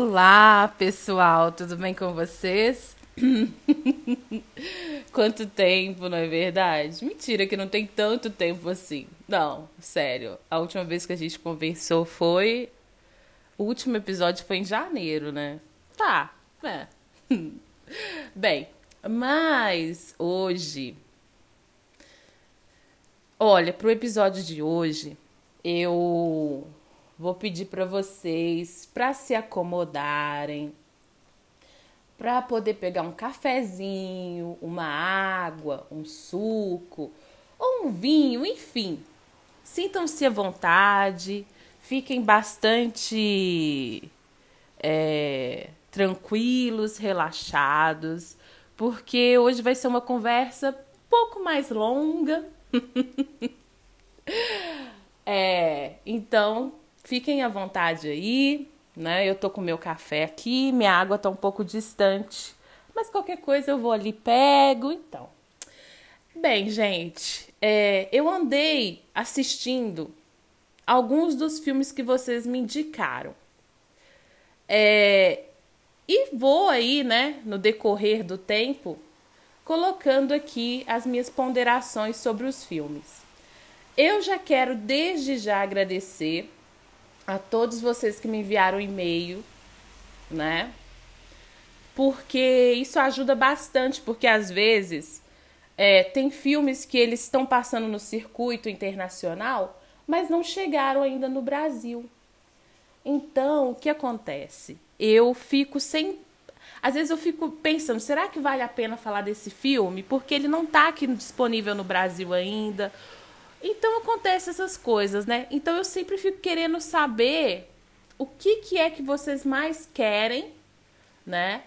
Olá, pessoal, tudo bem com vocês? Quanto tempo, não é verdade? Mentira que não tem tanto tempo assim. Não, sério. A última vez que a gente conversou foi. O último episódio foi em janeiro, né? Tá, é. Bem, mas hoje. Olha, pro episódio de hoje, eu vou pedir para vocês para se acomodarem, para poder pegar um cafezinho, uma água, um suco ou um vinho, enfim. Sintam-se à vontade, fiquem bastante é, tranquilos, relaxados, porque hoje vai ser uma conversa um pouco mais longa. é, então, fiquem à vontade aí né? Eu tô com meu café aqui, minha água tá um pouco distante, mas qualquer coisa eu vou ali pego, então. Bem, gente, é, eu andei assistindo alguns dos filmes que vocês me indicaram. É, e vou aí, né, no decorrer do tempo, colocando aqui as minhas ponderações sobre os filmes. Eu já quero desde já agradecer a todos vocês que me enviaram e-mail, né? Porque isso ajuda bastante, porque às vezes é, tem filmes que eles estão passando no circuito internacional, mas não chegaram ainda no Brasil. Então, o que acontece? Eu fico sem. Às vezes eu fico pensando, será que vale a pena falar desse filme? Porque ele não está aqui disponível no Brasil ainda então acontece essas coisas, né? Então eu sempre fico querendo saber o que, que é que vocês mais querem, né?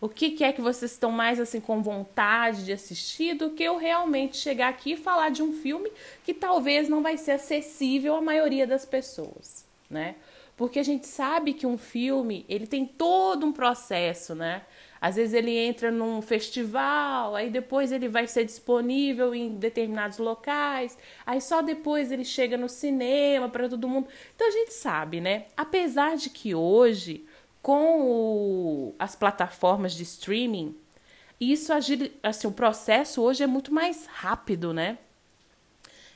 O que, que é que vocês estão mais assim com vontade de assistir do que eu realmente chegar aqui e falar de um filme que talvez não vai ser acessível à maioria das pessoas, né? Porque a gente sabe que um filme, ele tem todo um processo, né? Às vezes ele entra num festival, aí depois ele vai ser disponível em determinados locais, aí só depois ele chega no cinema para todo mundo. Então a gente sabe, né? Apesar de que hoje, com o, as plataformas de streaming, isso assim, o processo hoje é muito mais rápido, né?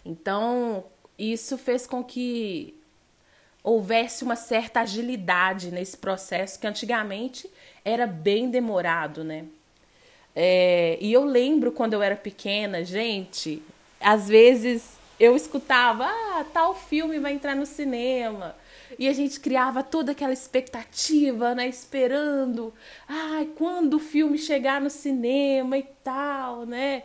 Então, isso fez com que houvesse uma certa agilidade nesse processo que antigamente era bem demorado, né? É, e eu lembro quando eu era pequena, gente, às vezes eu escutava, ah, tal filme vai entrar no cinema. E a gente criava toda aquela expectativa, né? Esperando, ah, quando o filme chegar no cinema e tal, né?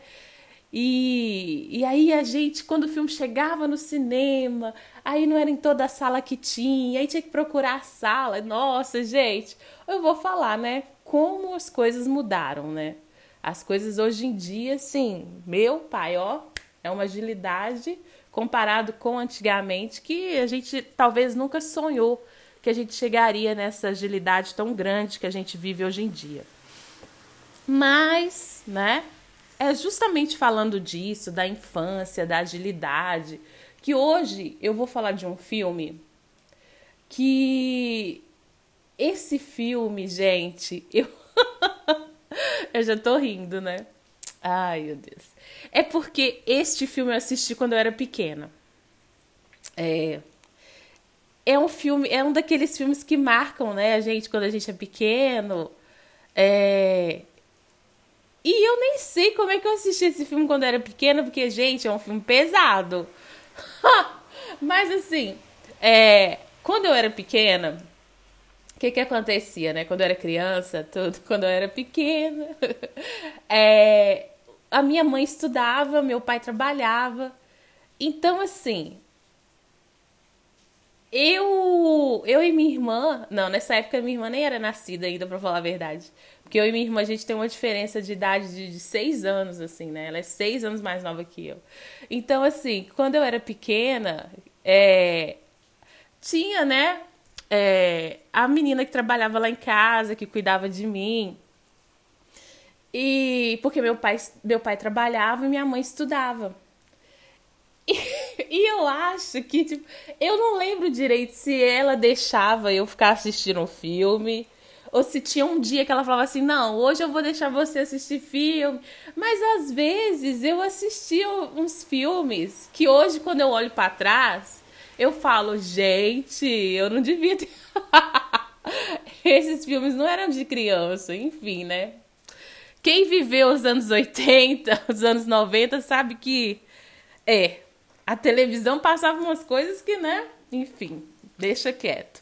E, e aí a gente, quando o filme chegava no cinema, aí não era em toda a sala que tinha, aí tinha que procurar a sala. Nossa, gente, eu vou falar, né? Como as coisas mudaram, né? As coisas hoje em dia, sim, meu pai, ó, é uma agilidade comparado com antigamente que a gente talvez nunca sonhou que a gente chegaria nessa agilidade tão grande que a gente vive hoje em dia. Mas, né? É justamente falando disso, da infância, da agilidade, que hoje eu vou falar de um filme que esse filme, gente, eu eu já tô rindo, né? Ai, meu Deus. É porque este filme eu assisti quando eu era pequena. É é um filme, é um daqueles filmes que marcam, né, a gente quando a gente é pequeno. É, e eu nem sei como é que eu assisti esse filme quando era pequena, porque, gente, é um filme pesado. Mas assim, é, quando eu era pequena, o que que acontecia, né? Quando eu era criança, tudo, quando eu era pequena, é, a minha mãe estudava, meu pai trabalhava. Então, assim, eu, eu e minha irmã, não, nessa época minha irmã nem era nascida ainda, pra falar a verdade. Porque eu e minha irmã, a gente tem uma diferença de idade de, de seis anos, assim, né? Ela é seis anos mais nova que eu. Então, assim, quando eu era pequena, é, tinha, né, é, a menina que trabalhava lá em casa, que cuidava de mim. E porque meu pai, meu pai trabalhava e minha mãe estudava. E E eu acho que, tipo, eu não lembro direito se ela deixava eu ficar assistindo um filme. Ou se tinha um dia que ela falava assim: não, hoje eu vou deixar você assistir filme. Mas às vezes eu assistia uns filmes que hoje, quando eu olho para trás, eu falo: gente, eu não devia ter. Esses filmes não eram de criança, enfim, né? Quem viveu os anos 80, os anos 90, sabe que é. A televisão passava umas coisas que, né? Enfim, deixa quieto.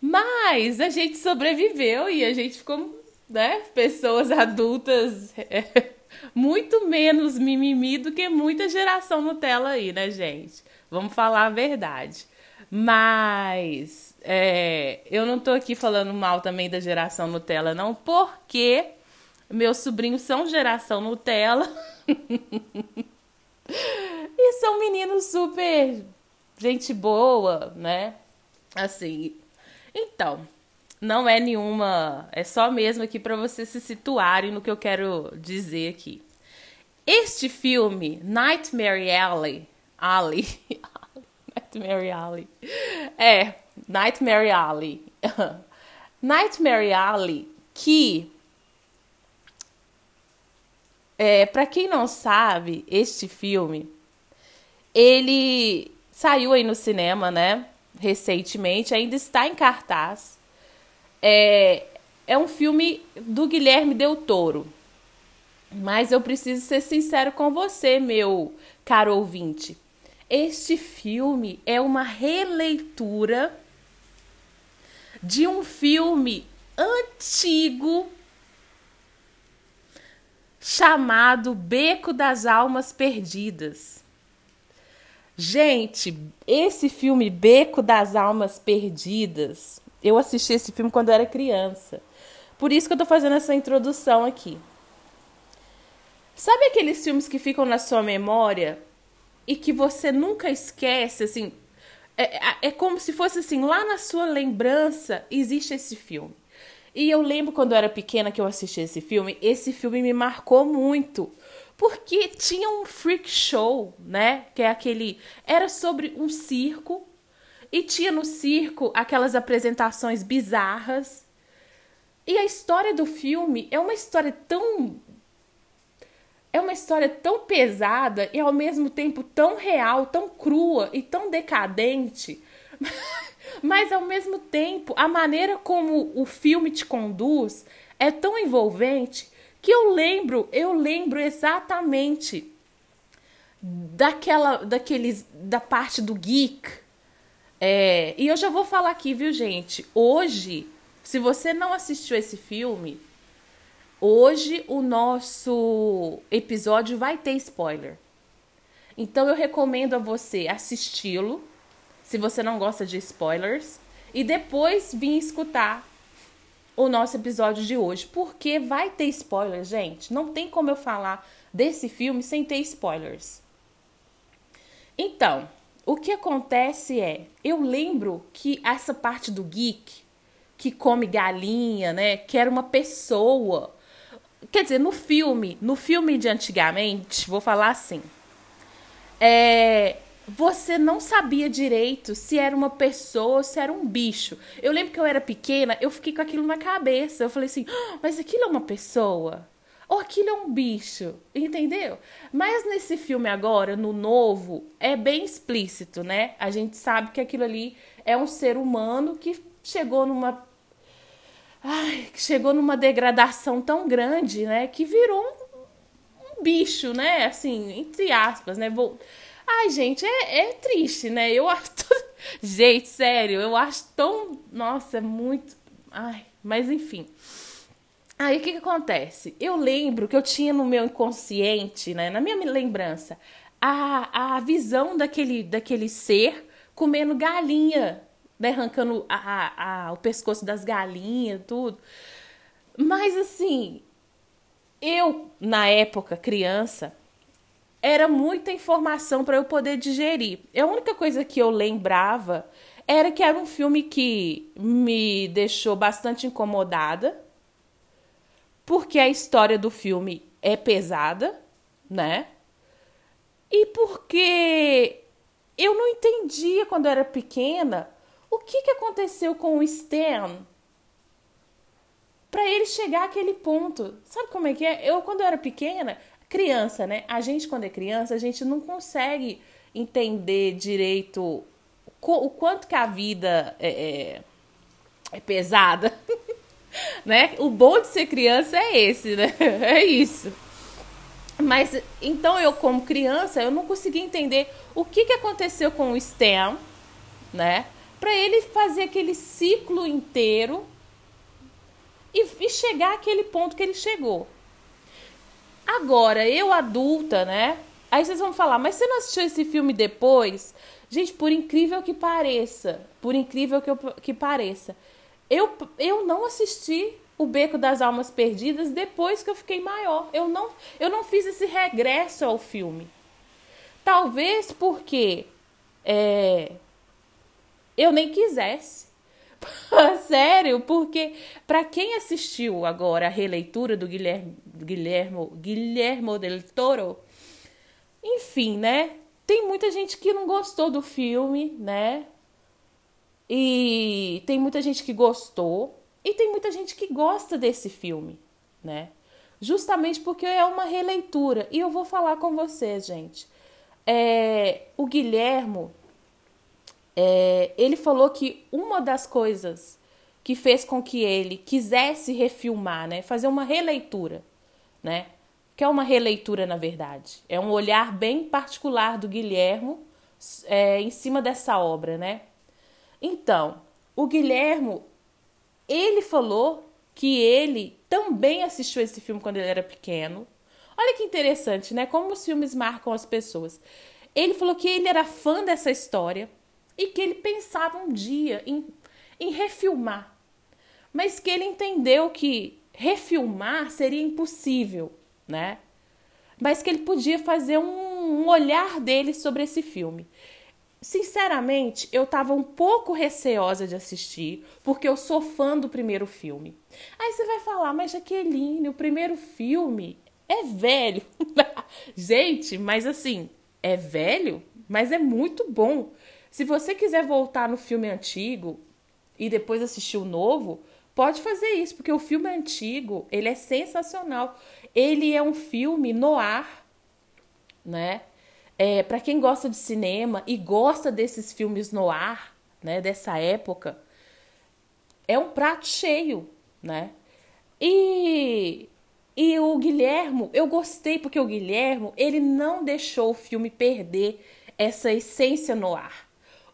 Mas a gente sobreviveu e a gente ficou, né? Pessoas adultas é, muito menos mimimi do que muita geração Nutella aí, né, gente? Vamos falar a verdade. Mas é, eu não tô aqui falando mal também da geração Nutella, não, porque meus sobrinhos são geração Nutella. e são meninos super gente boa, né? Assim, então, não é nenhuma, é só mesmo aqui para vocês se situarem no que eu quero dizer aqui. Este filme, Nightmare Alley, Alley, Nightmare Alley, é, Nightmare Alley, Nightmare Alley, que, é, para quem não sabe, este filme, ele saiu aí no cinema, né? Recentemente, ainda está em cartaz. É, é um filme do Guilherme Del Toro. Mas eu preciso ser sincero com você, meu caro ouvinte. Este filme é uma releitura de um filme antigo chamado Beco das Almas Perdidas. Gente, esse filme Beco das Almas Perdidas, eu assisti esse filme quando eu era criança. Por isso que eu tô fazendo essa introdução aqui. Sabe aqueles filmes que ficam na sua memória e que você nunca esquece, assim? É, é, é como se fosse assim, lá na sua lembrança existe esse filme. E eu lembro quando eu era pequena que eu assisti esse filme, esse filme me marcou muito porque tinha um freak show, né? Que é aquele. Era sobre um circo. E tinha no circo aquelas apresentações bizarras. E a história do filme é uma história tão. É uma história tão pesada e ao mesmo tempo tão real, tão crua e tão decadente. Mas ao mesmo tempo, a maneira como o filme te conduz é tão envolvente que eu lembro, eu lembro exatamente daquela, daqueles, da parte do geek. É, e eu já vou falar aqui, viu, gente? Hoje, se você não assistiu esse filme, hoje o nosso episódio vai ter spoiler. Então eu recomendo a você assisti-lo, se você não gosta de spoilers, e depois vir escutar o nosso episódio de hoje, porque vai ter spoilers, gente. Não tem como eu falar desse filme sem ter spoilers. Então, o que acontece é, eu lembro que essa parte do geek que come galinha, né, que era uma pessoa. Quer dizer, no filme, no filme de antigamente, vou falar assim, é, você não sabia direito se era uma pessoa ou se era um bicho. Eu lembro que eu era pequena, eu fiquei com aquilo na cabeça. Eu falei assim, ah, mas aquilo é uma pessoa? Ou aquilo é um bicho? Entendeu? Mas nesse filme agora, no novo, é bem explícito, né? A gente sabe que aquilo ali é um ser humano que chegou numa. Ai, que chegou numa degradação tão grande, né? Que virou um, um bicho, né? Assim, entre aspas, né? Vou Ai, gente, é, é triste, né? Eu acho. gente, sério, eu acho tão. Nossa, é muito. Ai, mas enfim. Aí o que, que acontece? Eu lembro que eu tinha no meu inconsciente, né, na minha lembrança, a, a visão daquele, daquele ser comendo galinha, né, arrancando a, a, o pescoço das galinhas, tudo. Mas assim, eu, na época, criança, era muita informação para eu poder digerir. A única coisa que eu lembrava era que era um filme que me deixou bastante incomodada, porque a história do filme é pesada, né? E porque eu não entendia quando eu era pequena o que, que aconteceu com o Stan para ele chegar àquele ponto. Sabe como é que é? Eu, quando eu era pequena, criança, né? A gente, quando é criança, a gente não consegue entender direito o quanto que a vida é, é, é pesada, né? O bom de ser criança é esse, né? É isso. Mas então eu, como criança, eu não conseguia entender o que, que aconteceu com o Stan, né? Para ele fazer aquele ciclo inteiro e, e chegar àquele ponto que ele chegou. Agora, eu adulta, né? Aí vocês vão falar, mas você não assistiu esse filme depois? Gente, por incrível que pareça, por incrível que, eu, que pareça, eu, eu não assisti o Beco das Almas Perdidas depois que eu fiquei maior. Eu não, eu não fiz esse regresso ao filme. Talvez porque é, eu nem quisesse. Sério, porque para quem assistiu agora a releitura do Guilherme, Guilhermo, Guilhermo del Toro, enfim, né? Tem muita gente que não gostou do filme, né? E tem muita gente que gostou e tem muita gente que gosta desse filme, né? Justamente porque é uma releitura. E eu vou falar com vocês, gente. É, o Guilhermo, é, ele falou que uma das coisas que fez com que ele quisesse refilmar, né, fazer uma releitura, né, que é uma releitura na verdade, é um olhar bem particular do Guilhermo é, em cima dessa obra, né. Então, o Guilhermo, ele falou que ele também assistiu esse filme quando ele era pequeno. Olha que interessante, né? Como os filmes marcam as pessoas. Ele falou que ele era fã dessa história, e que ele pensava um dia em, em refilmar, mas que ele entendeu que refilmar seria impossível, né? Mas que ele podia fazer um, um olhar dele sobre esse filme. Sinceramente, eu estava um pouco receosa de assistir, porque eu sou fã do primeiro filme. Aí você vai falar, mas Jaqueline, o primeiro filme é velho. Gente, mas assim, é velho, mas é muito bom. Se você quiser voltar no filme antigo e depois assistir o novo, pode fazer isso, porque o filme antigo, ele é sensacional. Ele é um filme no ar, né? É, para quem gosta de cinema e gosta desses filmes no ar, né, dessa época, é um prato cheio, né? E e o Guilhermo, eu gostei porque o Guilhermo, ele não deixou o filme perder essa essência no ar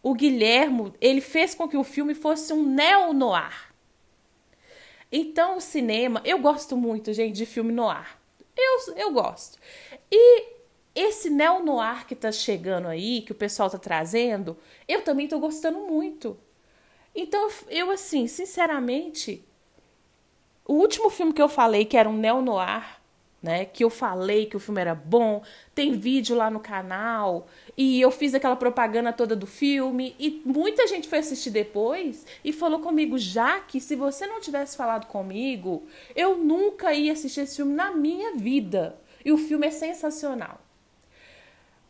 o Guilhermo, ele fez com que o filme fosse um neo-noir. Então, o cinema, eu gosto muito, gente, de filme noir. Eu, eu gosto. E esse neo-noir que tá chegando aí, que o pessoal tá trazendo, eu também tô gostando muito. Então, eu, assim, sinceramente, o último filme que eu falei que era um neo-noir, né? Que eu falei que o filme era bom, tem vídeo lá no canal, e eu fiz aquela propaganda toda do filme, e muita gente foi assistir depois e falou comigo, já que se você não tivesse falado comigo, eu nunca ia assistir esse filme na minha vida. E o filme é sensacional.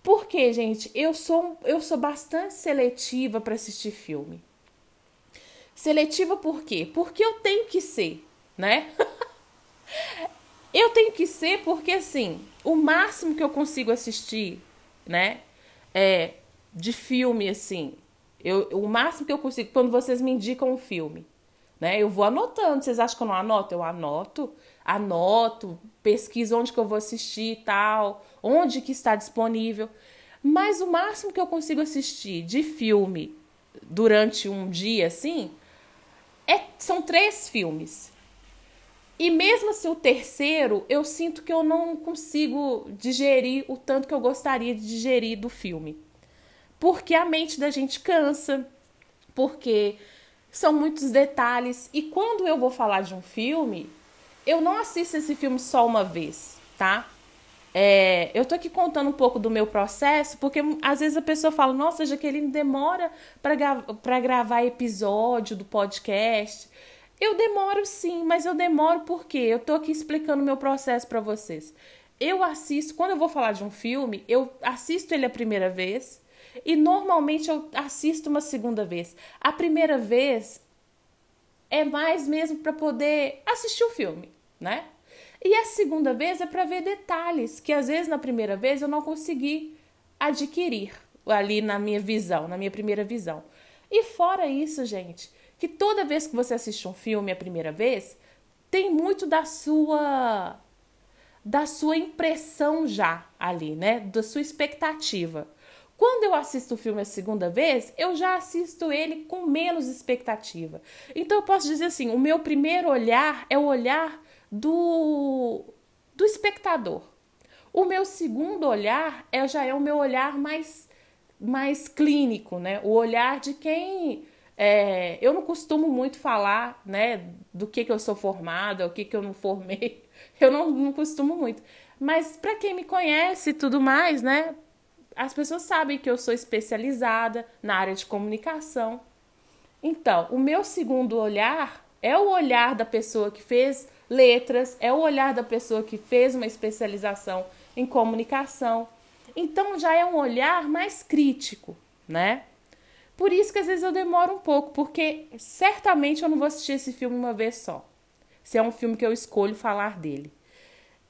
Porque, gente, eu sou, eu sou bastante seletiva para assistir filme. Seletiva por quê? Porque eu tenho que ser, né? Eu tenho que ser porque, assim, o máximo que eu consigo assistir, né, é de filme, assim, eu, o máximo que eu consigo, quando vocês me indicam um filme, né, eu vou anotando. Vocês acham que eu não anoto? Eu anoto, anoto, pesquiso onde que eu vou assistir e tal, onde que está disponível. Mas o máximo que eu consigo assistir de filme durante um dia, assim, é, são três filmes. E mesmo assim, o terceiro, eu sinto que eu não consigo digerir o tanto que eu gostaria de digerir do filme. Porque a mente da gente cansa, porque são muitos detalhes. E quando eu vou falar de um filme, eu não assisto esse filme só uma vez, tá? É, eu tô aqui contando um pouco do meu processo, porque às vezes a pessoa fala, nossa, Jaqueline, demora para gravar episódio do podcast. Eu demoro sim, mas eu demoro porque eu tô aqui explicando o meu processo para vocês. Eu assisto, quando eu vou falar de um filme, eu assisto ele a primeira vez E normalmente eu assisto uma segunda vez. A primeira vez é mais mesmo para poder assistir o filme, né? E a segunda vez é para ver detalhes que às vezes na primeira vez eu não consegui adquirir ali na minha visão, na minha primeira visão. E fora isso, gente, que toda vez que você assiste um filme a primeira vez, tem muito da sua da sua impressão já ali, né? Da sua expectativa. Quando eu assisto o filme a segunda vez, eu já assisto ele com menos expectativa. Então eu posso dizer assim, o meu primeiro olhar é o olhar do do espectador. O meu segundo olhar é já é o meu olhar mais mais clínico, né? O olhar de quem é, eu não costumo muito falar, né, do que que eu sou formada, o que que eu não formei. Eu não, não costumo muito. Mas para quem me conhece e tudo mais, né, as pessoas sabem que eu sou especializada na área de comunicação. Então, o meu segundo olhar é o olhar da pessoa que fez letras, é o olhar da pessoa que fez uma especialização em comunicação. Então já é um olhar mais crítico, né? Por isso que às vezes eu demoro um pouco, porque certamente eu não vou assistir esse filme uma vez só. Se é um filme que eu escolho falar dele.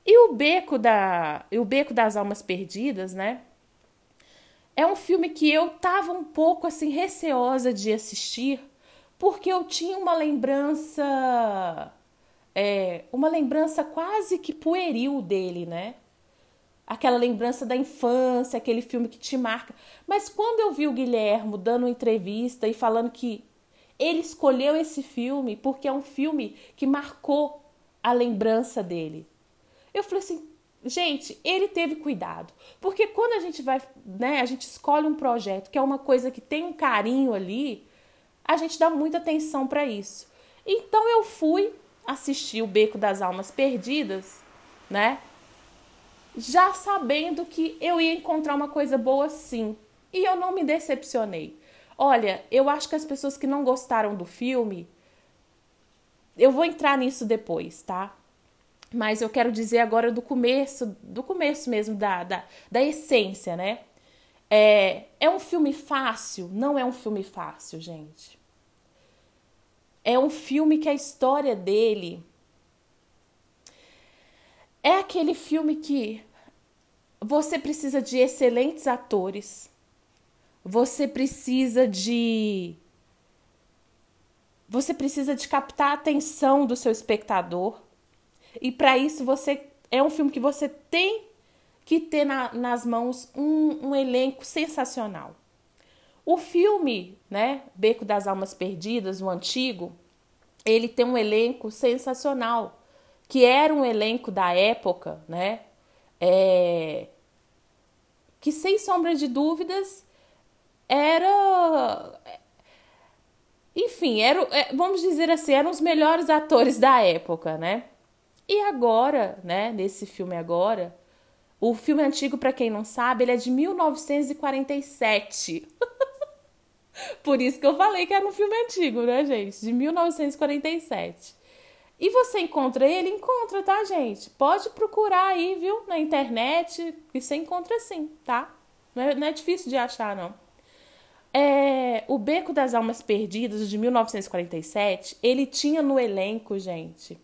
E o Beco da, o Beco das Almas Perdidas, né? É um filme que eu tava um pouco assim receosa de assistir, porque eu tinha uma lembrança é, uma lembrança quase que pueril dele, né? Aquela lembrança da infância, aquele filme que te marca. Mas quando eu vi o Guilhermo dando entrevista e falando que ele escolheu esse filme porque é um filme que marcou a lembrança dele, eu falei assim. Gente, ele teve cuidado. Porque quando a gente vai, né, a gente escolhe um projeto que é uma coisa que tem um carinho ali, a gente dá muita atenção para isso. Então eu fui assistir o Beco das Almas Perdidas, né? Já sabendo que eu ia encontrar uma coisa boa sim. E eu não me decepcionei. Olha, eu acho que as pessoas que não gostaram do filme, eu vou entrar nisso depois, tá? Mas eu quero dizer agora do começo, do começo mesmo, da, da, da essência, né? É, é um filme fácil? Não é um filme fácil, gente. É um filme que a história dele é aquele filme que você precisa de excelentes atores, você precisa de. Você precisa de captar a atenção do seu espectador. E para isso você é um filme que você tem que ter na, nas mãos um, um elenco sensacional. O filme, né, Beco das Almas Perdidas, o antigo, ele tem um elenco sensacional que era um elenco da época, né? É, que sem sombra de dúvidas era. Enfim, era, é, vamos dizer assim, eram os melhores atores da época, né? E agora, né, nesse filme agora, o filme antigo, para quem não sabe, ele é de 1947. Por isso que eu falei que era um filme antigo, né, gente? De 1947. E você encontra ele? Encontra, tá, gente? Pode procurar aí, viu? Na internet, e você encontra sim, tá? Não é, não é difícil de achar, não. É, o Beco das Almas Perdidas, de 1947, ele tinha no elenco, gente,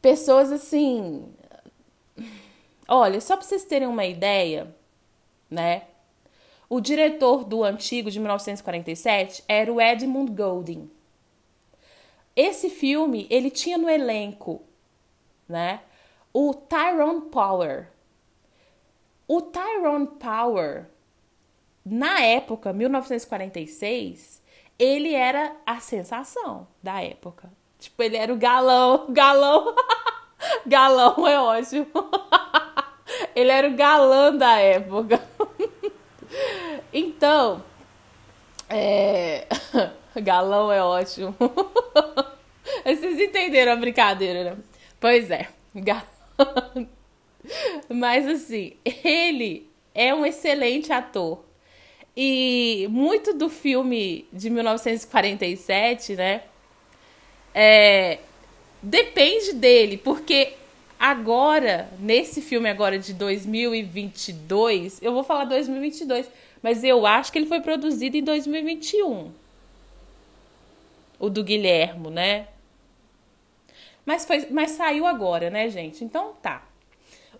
pessoas assim. Olha, só para vocês terem uma ideia, né? O diretor do antigo, de 1947, era o Edmund Golding. Esse filme, ele tinha no elenco, né? O Tyrone Power. O Tyrone Power, na época, 1946, ele era a sensação da época. Tipo, ele era o galão, galão. galão é ótimo. ele era o galã da época. então, é Galão é ótimo. Vocês entenderam a brincadeira, né? Pois é. Mas assim, ele é um excelente ator. E muito do filme de 1947, né? É, depende dele, porque Agora, nesse filme agora de 2022, eu vou falar 2022, mas eu acho que ele foi produzido em 2021. O do Guilhermo, né? Mas, foi, mas saiu agora, né, gente? Então tá.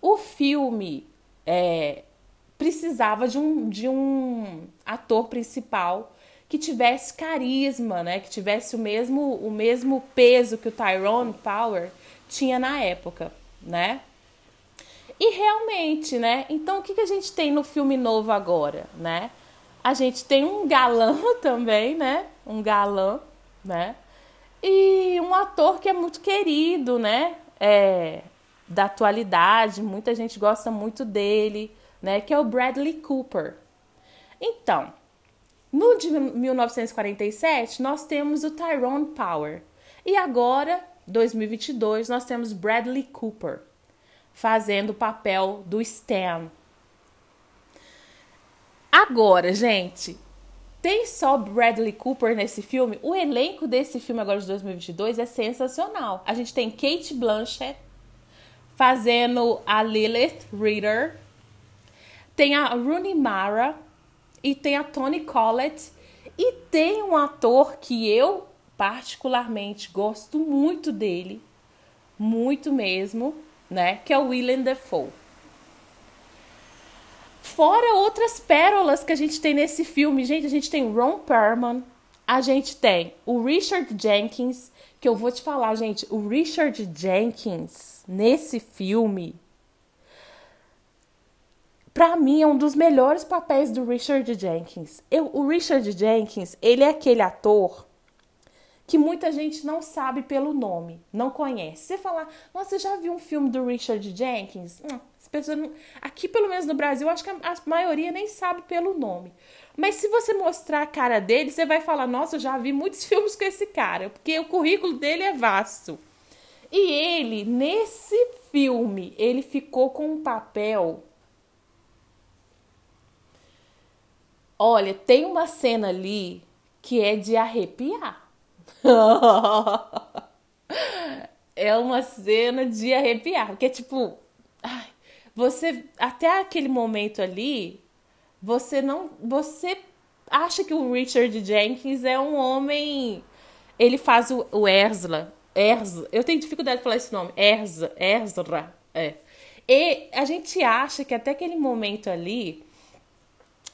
O filme é, precisava de um, de um ator principal que tivesse carisma, né? Que tivesse o mesmo, o mesmo peso que o Tyrone Power tinha na época né? E realmente, né? Então o que, que a gente tem no filme novo agora, né? A gente tem um galã também, né? Um galã, né? E um ator que é muito querido, né? É, da atualidade, muita gente gosta muito dele, né? Que é o Bradley Cooper. Então, no de 1947, nós temos o Tyrone Power. E agora 2022, nós temos Bradley Cooper fazendo o papel do Stan. Agora, gente, tem só Bradley Cooper nesse filme? O elenco desse filme agora de 2022 é sensacional. A gente tem Kate Blanchett fazendo a Lilith Reader, tem a Rooney Mara e tem a Toni Collette e tem um ator que eu particularmente gosto muito dele, muito mesmo, né? Que é o Willem Dafoe. Fora outras pérolas que a gente tem nesse filme, gente, a gente tem Ron Perlman, a gente tem o Richard Jenkins, que eu vou te falar, gente, o Richard Jenkins nesse filme para mim é um dos melhores papéis do Richard Jenkins. Eu, o Richard Jenkins, ele é aquele ator que muita gente não sabe pelo nome, não conhece. Você falar, nossa, você já viu um filme do Richard Jenkins? Hum, pessoas não... Aqui, pelo menos no Brasil, acho que a maioria nem sabe pelo nome. Mas se você mostrar a cara dele, você vai falar, nossa, eu já vi muitos filmes com esse cara, porque o currículo dele é vasto. E ele, nesse filme, ele ficou com um papel. Olha, tem uma cena ali que é de arrepiar. é uma cena de arrepiar, porque tipo, você até aquele momento ali, você não, você acha que o Richard Jenkins é um homem, ele faz o, o Erzla, Erzla, eu tenho dificuldade de falar esse nome, Erza, Erzra, é. E a gente acha que até aquele momento ali,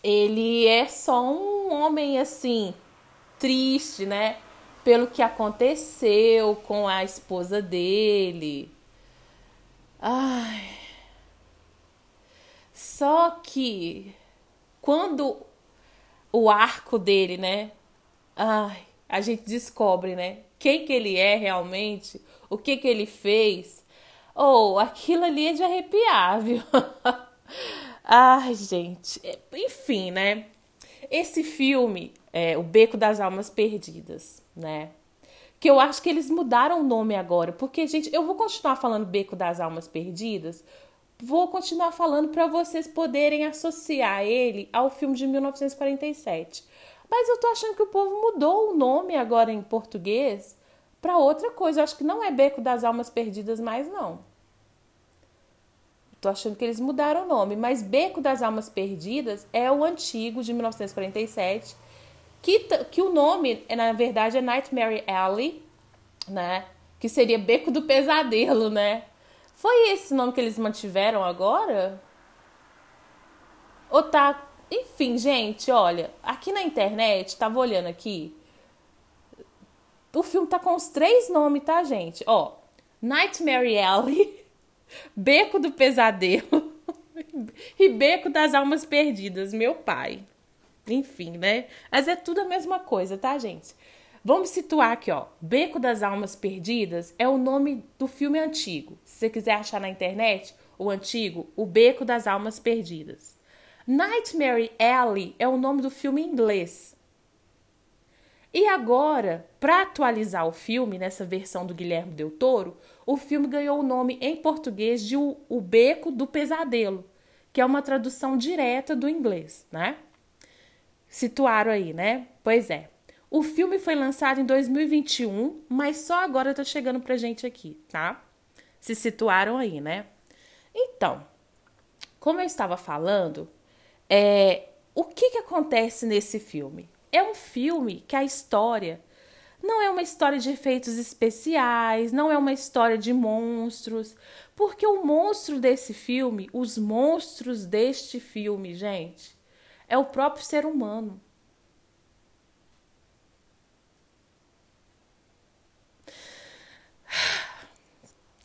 ele é só um homem assim, triste, né? pelo que aconteceu com a esposa dele. Ai. Só que quando o arco dele, né? Ai, a gente descobre, né? Quem que ele é realmente, o que que ele fez. Ou oh, aquilo ali é de arrepiar, viu? Ai, gente. Enfim, né? Esse filme, é, O Beco das Almas Perdidas, né? Que eu acho que eles mudaram o nome agora, porque, gente, eu vou continuar falando Beco das Almas Perdidas, vou continuar falando para vocês poderem associar ele ao filme de 1947. Mas eu tô achando que o povo mudou o nome agora em português para outra coisa. Eu acho que não é Beco das Almas Perdidas mais, não. Tô achando que eles mudaram o nome, mas Beco das Almas Perdidas é o antigo de 1947 que, que o nome, na verdade, é Nightmare Alley, né? Que seria Beco do Pesadelo, né? Foi esse nome que eles mantiveram agora? Ou tá. Enfim, gente, olha, aqui na internet, tava olhando aqui. O filme tá com os três nomes, tá, gente? Ó, Nightmare Alley, Beco do Pesadelo e Beco das Almas Perdidas, meu pai. Enfim, né? Mas é tudo a mesma coisa, tá, gente? Vamos situar aqui, ó. Beco das Almas Perdidas é o nome do filme antigo. Se você quiser achar na internet, o antigo, O Beco das Almas Perdidas. Nightmare Alley é o nome do filme em inglês. E agora, para atualizar o filme nessa versão do Guilherme Del Toro, o filme ganhou o nome em português de O, o Beco do Pesadelo, que é uma tradução direta do inglês, né? Situaram aí, né? Pois é. O filme foi lançado em 2021, mas só agora tá chegando pra gente aqui, tá? se situaram aí, né? Então, como eu estava falando, é, o que, que acontece nesse filme? É um filme que a história não é uma história de efeitos especiais, não é uma história de monstros, porque o monstro desse filme, os monstros deste filme, gente, é o próprio ser humano.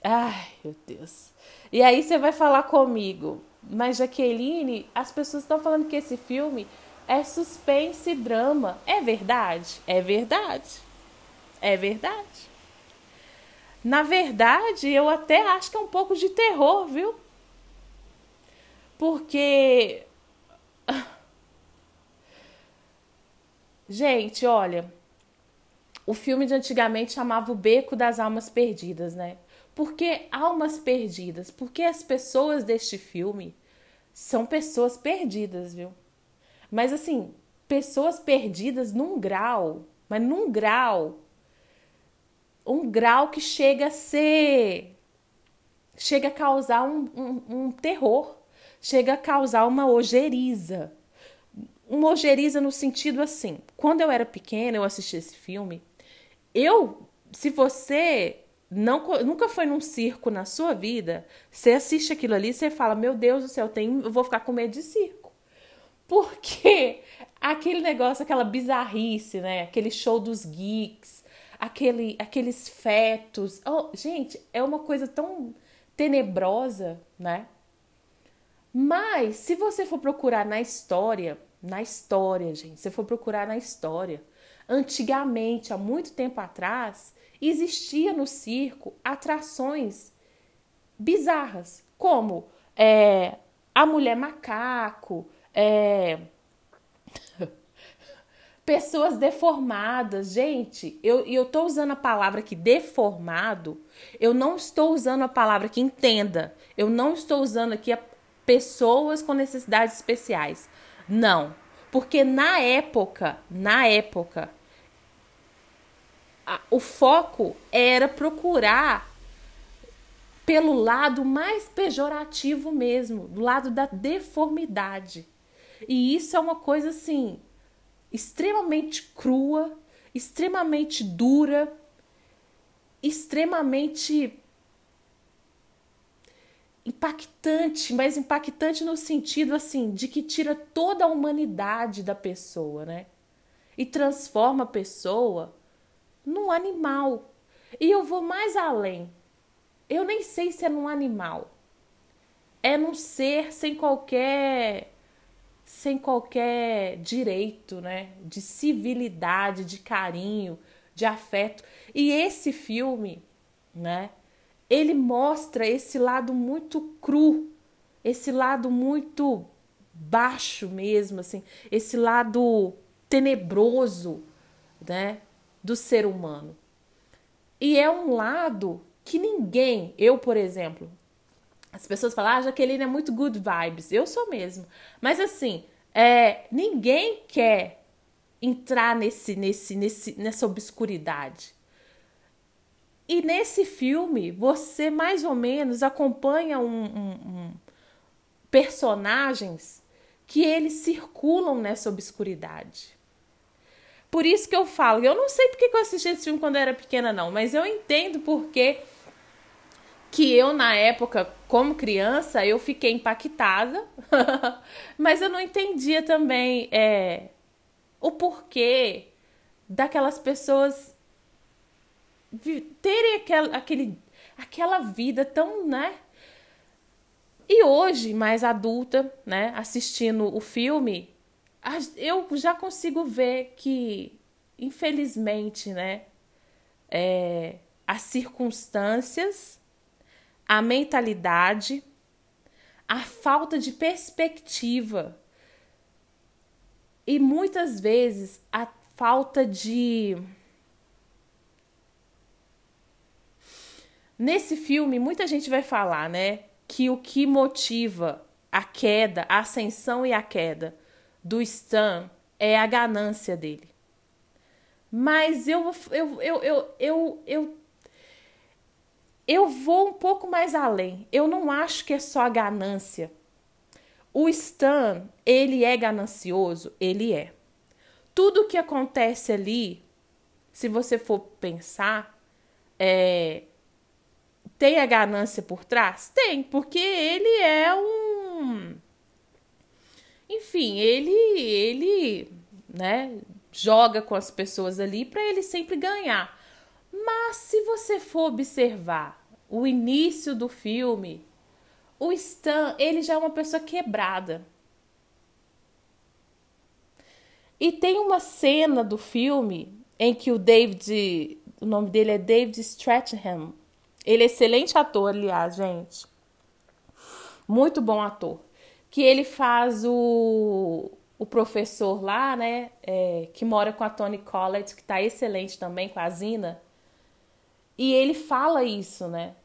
Ai, meu Deus. E aí você vai falar comigo, mas Jaqueline, as pessoas estão falando que esse filme é suspense e drama. É verdade? É verdade. É verdade. Na verdade, eu até acho que é um pouco de terror, viu? Porque. Gente, olha. O filme de antigamente chamava O Beco das Almas Perdidas, né? Por que almas perdidas? Porque as pessoas deste filme são pessoas perdidas, viu? Mas assim, pessoas perdidas num grau, mas num grau. Um grau que chega a ser. chega a causar um, um, um terror, chega a causar uma ojeriza. Uma ojeriza no sentido assim: quando eu era pequena, eu assisti esse filme, eu. Se você não, nunca foi num circo na sua vida, você assiste aquilo ali, você fala: Meu Deus do céu, tem, eu vou ficar com medo de circo. Porque aquele negócio, aquela bizarrice, né? Aquele show dos geeks, aquele, aqueles fetos. Oh, gente, é uma coisa tão tenebrosa, né? Mas se você for procurar na história, na história, gente, se for procurar na história, antigamente, há muito tempo atrás, existia no circo atrações bizarras, como é, a mulher macaco, é, pessoas deformadas. Gente, eu, eu tô usando a palavra aqui deformado, eu não estou usando a palavra que entenda, eu não estou usando aqui a pessoas com necessidades especiais. Não, porque na época, na época, a, o foco era procurar pelo lado mais pejorativo mesmo, do lado da deformidade. E isso é uma coisa assim extremamente crua, extremamente dura, extremamente impactante, mas impactante no sentido assim de que tira toda a humanidade da pessoa, né? E transforma a pessoa num animal. E eu vou mais além. Eu nem sei se é num animal. É num ser sem qualquer sem qualquer direito, né, de civilidade, de carinho, de afeto. E esse filme, né, ele mostra esse lado muito cru, esse lado muito baixo mesmo, assim, esse lado tenebroso, né, do ser humano. E é um lado que ninguém, eu, por exemplo, as pessoas falam, ah, Jaqueline é muito good vibes. Eu sou mesmo. Mas assim, é, ninguém quer entrar nesse, nesse, nesse, nessa obscuridade. E nesse filme, você mais ou menos acompanha um, um, um personagens que eles circulam nessa obscuridade. Por isso que eu falo, eu não sei porque que eu assisti esse filme quando eu era pequena, não, mas eu entendo porque que eu, na época, como criança, eu fiquei impactada, mas eu não entendia também é, o porquê daquelas pessoas terem aquela, aquele, aquela vida tão, né? E hoje, mais adulta, né, assistindo o filme, eu já consigo ver que, infelizmente, né, é, as circunstâncias, a mentalidade, a falta de perspectiva e muitas vezes a falta de. Nesse filme, muita gente vai falar, né, que o que motiva a queda, a ascensão e a queda do Stan é a ganância dele. Mas eu, eu, eu, eu, eu, eu eu vou um pouco mais além. Eu não acho que é só a ganância. O Stan, ele é ganancioso? Ele é. Tudo que acontece ali, se você for pensar, é, tem a ganância por trás? Tem, porque ele é um. Enfim, ele, ele, né, joga com as pessoas ali para ele sempre ganhar. Mas se você for observar o início do filme, o Stan, ele já é uma pessoa quebrada. E tem uma cena do filme em que o David, o nome dele é David Strathairn. Ele é excelente ator, aliás, gente. Muito bom ator. Que ele faz o, o professor lá, né? É, que mora com a Tony Collett, que tá excelente também, com a Zina. E ele fala isso, né?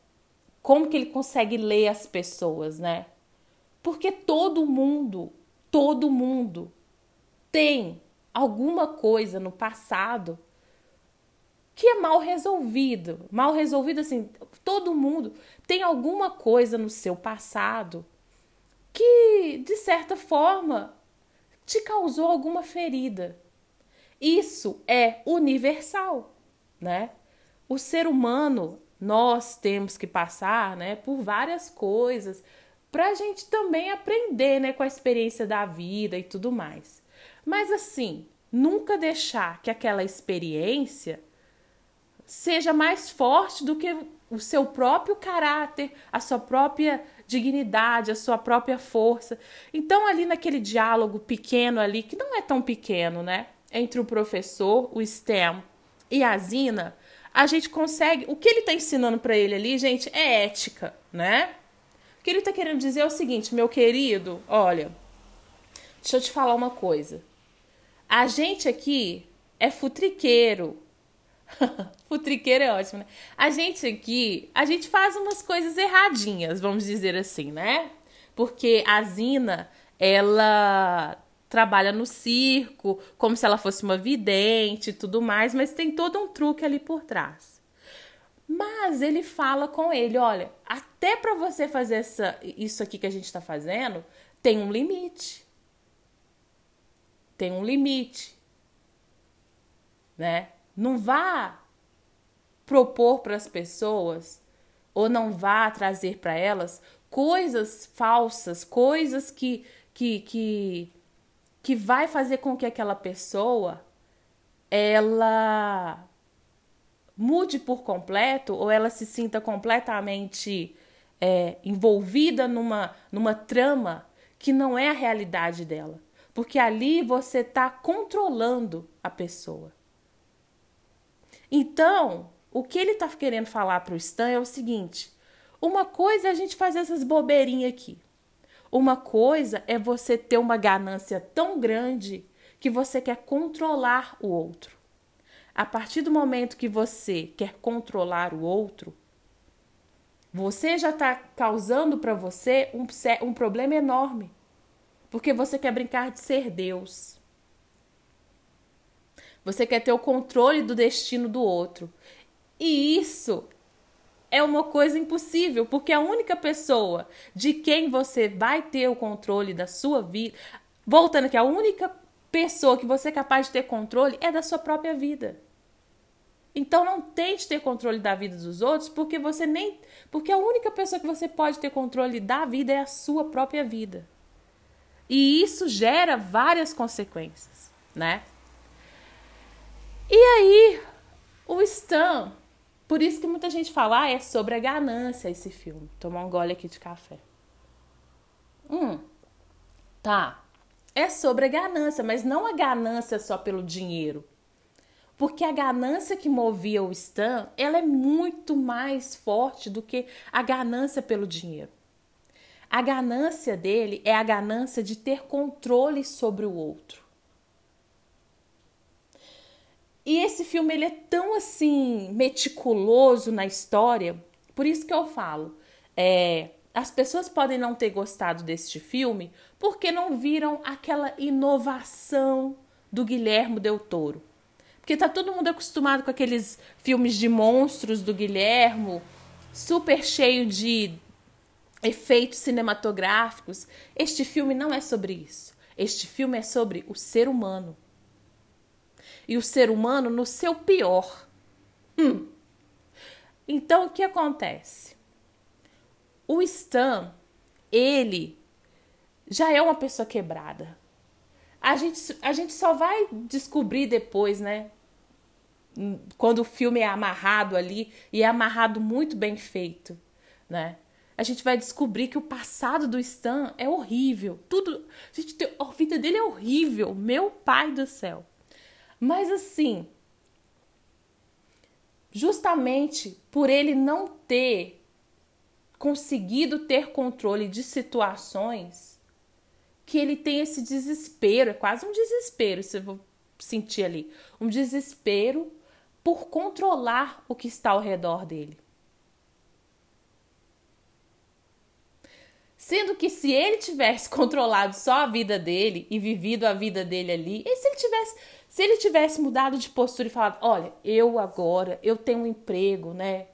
Como que ele consegue ler as pessoas, né? Porque todo mundo, todo mundo tem alguma coisa no passado que é mal resolvido. Mal resolvido assim, todo mundo tem alguma coisa no seu passado que de certa forma te causou alguma ferida. Isso é universal, né? o ser humano, nós temos que passar né, por várias coisas para a gente também aprender né, com a experiência da vida e tudo mais. Mas assim, nunca deixar que aquela experiência seja mais forte do que o seu próprio caráter, a sua própria dignidade, a sua própria força. Então, ali naquele diálogo pequeno ali, que não é tão pequeno, né? Entre o professor, o STEM e a Zina, a gente consegue. O que ele está ensinando para ele ali, gente, é ética, né? O que ele está querendo dizer é o seguinte, meu querido, olha, deixa eu te falar uma coisa. A gente aqui é futriqueiro. futriqueiro é ótimo, né? A gente aqui, a gente faz umas coisas erradinhas, vamos dizer assim, né? Porque a Zina, ela trabalha no circo, como se ela fosse uma vidente e tudo mais, mas tem todo um truque ali por trás. Mas ele fala com ele, olha, até para você fazer essa, isso aqui que a gente está fazendo, tem um limite. Tem um limite, né? Não vá propor para as pessoas ou não vá trazer para elas coisas falsas, coisas que que, que que vai fazer com que aquela pessoa ela mude por completo ou ela se sinta completamente é, envolvida numa, numa trama que não é a realidade dela. Porque ali você está controlando a pessoa. Então, o que ele está querendo falar para o Stan é o seguinte: uma coisa é a gente fazer essas bobeirinhas aqui. Uma coisa é você ter uma ganância tão grande que você quer controlar o outro. A partir do momento que você quer controlar o outro, você já está causando para você um, um problema enorme. Porque você quer brincar de ser Deus. Você quer ter o controle do destino do outro. E isso é uma coisa impossível, porque a única pessoa de quem você vai ter o controle da sua vida, voltando aqui, a única pessoa que você é capaz de ter controle é da sua própria vida. Então não tente ter controle da vida dos outros, porque você nem, porque a única pessoa que você pode ter controle da vida é a sua própria vida. E isso gera várias consequências, né? E aí, o Stan por isso que muita gente fala, ah, é sobre a ganância esse filme. Tomar um gole aqui de café. Hum, tá. É sobre a ganância, mas não a ganância só pelo dinheiro. Porque a ganância que movia o Stan, ela é muito mais forte do que a ganância pelo dinheiro. A ganância dele é a ganância de ter controle sobre o outro. E esse filme ele é tão assim meticuloso na história, por isso que eu falo, é, as pessoas podem não ter gostado deste filme porque não viram aquela inovação do Guilherme Del Toro. Porque tá todo mundo acostumado com aqueles filmes de monstros do Guilhermo super cheio de efeitos cinematográficos. Este filme não é sobre isso. Este filme é sobre o ser humano. E o ser humano no seu pior. Hum. Então, o que acontece? O Stan, ele já é uma pessoa quebrada. A gente, a gente só vai descobrir depois, né? Quando o filme é amarrado ali, e é amarrado muito bem feito, né? A gente vai descobrir que o passado do Stan é horrível. Tudo. A, gente, a vida dele é horrível. Meu pai do céu. Mas assim, justamente por ele não ter conseguido ter controle de situações, que ele tem esse desespero, é quase um desespero, se eu vou sentir ali, um desespero por controlar o que está ao redor dele. Sendo que se ele tivesse controlado só a vida dele e vivido a vida dele ali, e se ele tivesse se ele tivesse mudado de postura e falado: olha, eu agora, eu tenho um emprego, né?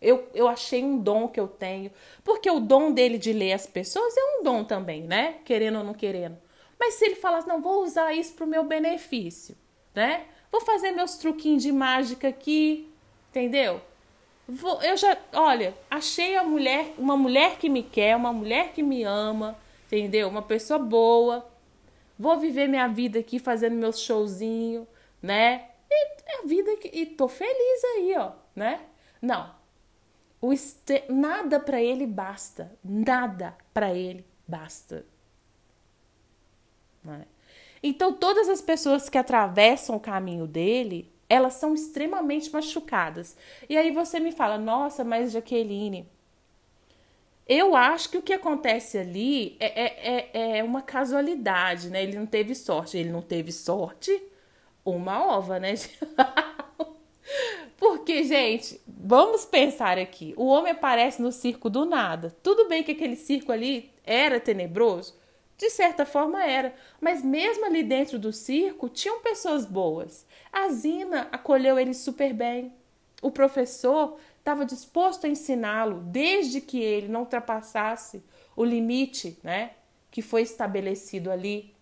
Eu, eu achei um dom que eu tenho. Porque o dom dele de ler as pessoas é um dom também, né? Querendo ou não querendo. Mas se ele falasse: não, vou usar isso para o meu benefício, né? Vou fazer meus truquinhos de mágica aqui, entendeu? Vou, eu já, olha, achei a mulher, uma mulher que me quer, uma mulher que me ama, entendeu? Uma pessoa boa vou viver minha vida aqui fazendo meus showzinho, né? E é a vida que e tô feliz aí, ó, né? Não. O este... nada para ele basta, nada para ele basta. Né? Então todas as pessoas que atravessam o caminho dele, elas são extremamente machucadas. E aí você me fala: "Nossa, mas Jaqueline, eu acho que o que acontece ali é, é, é, é uma casualidade, né? Ele não teve sorte. Ele não teve sorte, uma ova, né? Porque, gente, vamos pensar aqui. O homem aparece no circo do nada. Tudo bem que aquele circo ali era tenebroso, de certa forma era, mas mesmo ali dentro do circo tinham pessoas boas. A Zina acolheu ele super bem. O professor estava disposto a ensiná-lo desde que ele não ultrapassasse o limite, né, que foi estabelecido ali.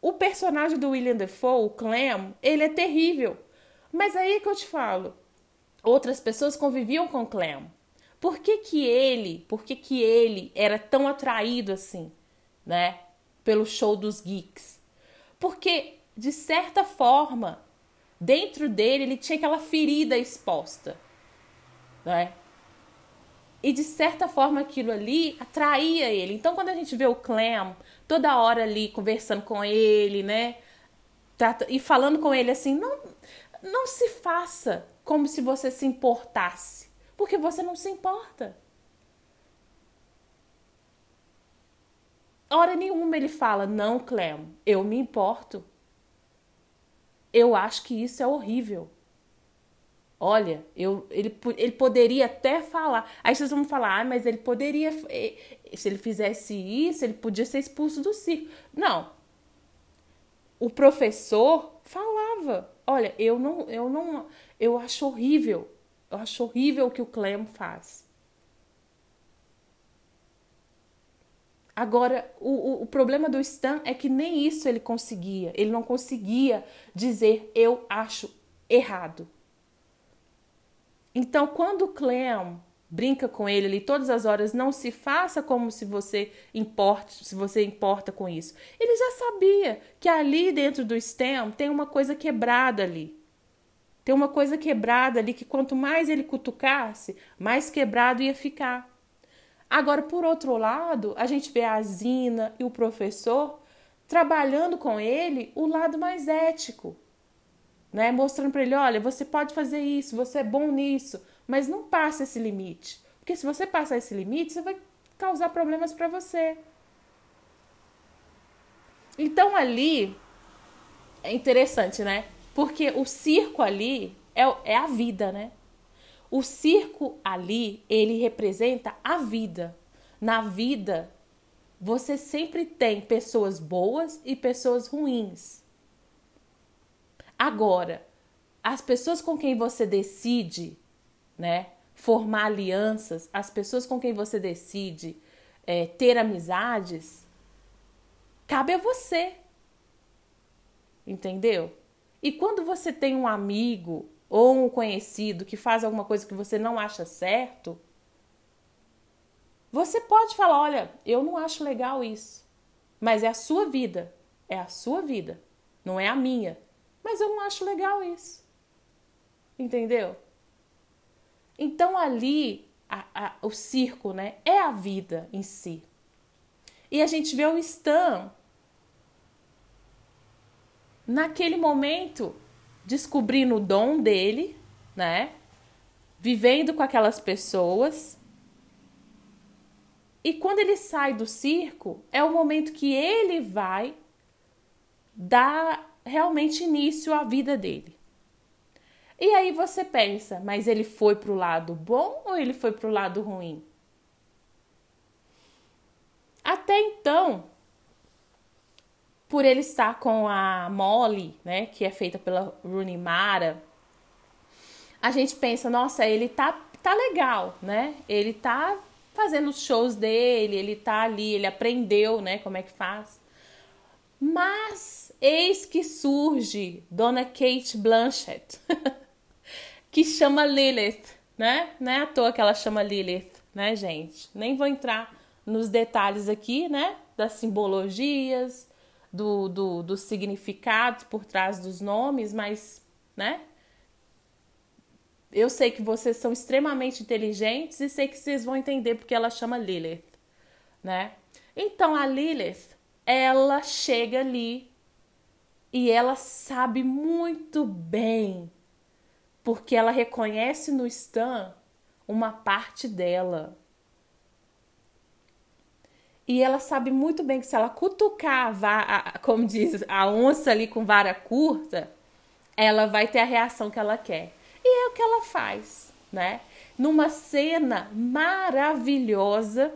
O personagem do William Defoe, o Clem, ele é terrível. Mas aí que eu te falo, outras pessoas conviviam com Clem. Por que, que ele, por que, que ele era tão atraído assim, né, pelo show dos geeks? Porque de certa forma, dentro dele ele tinha aquela ferida exposta né? E de certa forma aquilo ali atraía ele. Então quando a gente vê o Clem toda hora ali conversando com ele, né? E falando com ele assim, não, não se faça como se você se importasse, porque você não se importa. Hora nenhuma ele fala, não, Clem, eu me importo. Eu acho que isso é horrível. Olha, eu, ele, ele poderia até falar. Aí vocês vão falar, ah, mas ele poderia. Se ele fizesse isso, ele podia ser expulso do circo. Não. O professor falava: olha, eu não, eu não. Eu acho horrível. Eu acho horrível o que o Clem faz. Agora, o, o, o, problema do Stan é que nem isso ele conseguia. Ele não conseguia dizer eu acho errado. Então, quando Clem brinca com ele ali todas as horas, não se faça como se você importe, se você importa com isso. Ele já sabia que ali dentro do STEM tem uma coisa quebrada ali. Tem uma coisa quebrada ali que quanto mais ele cutucasse, mais quebrado ia ficar. Agora, por outro lado, a gente vê a Zina e o professor trabalhando com ele o lado mais ético, né? Mostrando para ele, olha, você pode fazer isso, você é bom nisso, mas não passa esse limite, porque se você passar esse limite, você vai causar problemas para você. Então ali é interessante, né? Porque o circo ali é, é a vida, né? O circo ali, ele representa a vida. Na vida, você sempre tem pessoas boas e pessoas ruins. Agora, as pessoas com quem você decide, né, formar alianças, as pessoas com quem você decide é, ter amizades, cabe a você. Entendeu? E quando você tem um amigo ou um conhecido que faz alguma coisa que você não acha certo, você pode falar: olha, eu não acho legal isso, mas é a sua vida, é a sua vida, não é a minha. Mas eu não acho legal isso. Entendeu? Então ali a, a, o circo, né, é a vida em si. E a gente vê o Stan naquele momento descobrindo o dom dele, né? Vivendo com aquelas pessoas. E quando ele sai do circo, é o momento que ele vai dar realmente início à vida dele. E aí você pensa, mas ele foi para o lado bom ou ele foi para o lado ruim? Até então, por ele estar com a Molly, né, que é feita pela Rooney Mara, a gente pensa, nossa, ele tá, tá legal, né? Ele tá fazendo os shows dele, ele tá ali, ele aprendeu, né, como é que faz. Mas eis que surge Dona Kate Blanchett, que chama Lilith, né? Não é à toa que ela chama Lilith, né, gente? Nem vou entrar nos detalhes aqui, né, das simbologias, do, do, do significado por trás dos nomes, mas, né? Eu sei que vocês são extremamente inteligentes e sei que vocês vão entender porque ela chama Lilith, né? Então a Lilith, ela chega ali e ela sabe muito bem, porque ela reconhece no Stan uma parte dela. E ela sabe muito bem que se ela cutucar, a, a, como diz, a onça ali com vara curta, ela vai ter a reação que ela quer. E é o que ela faz, né? Numa cena maravilhosa,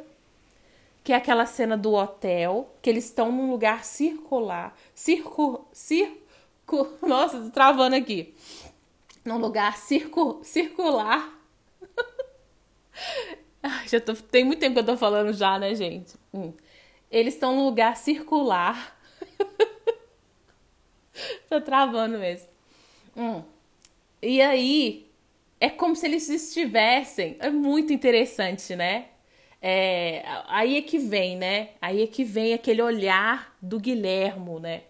que é aquela cena do hotel, que eles estão num lugar circular, circo, circo, nossa, tô travando aqui. Num lugar circo, circular. já tô, tem muito tempo que eu tô falando já, né, gente? Hum. Eles estão num lugar circular. tô travando mesmo. Hum. E aí, é como se eles estivessem. É muito interessante, né? É, aí é que vem, né? Aí é que vem aquele olhar do Guilhermo, né?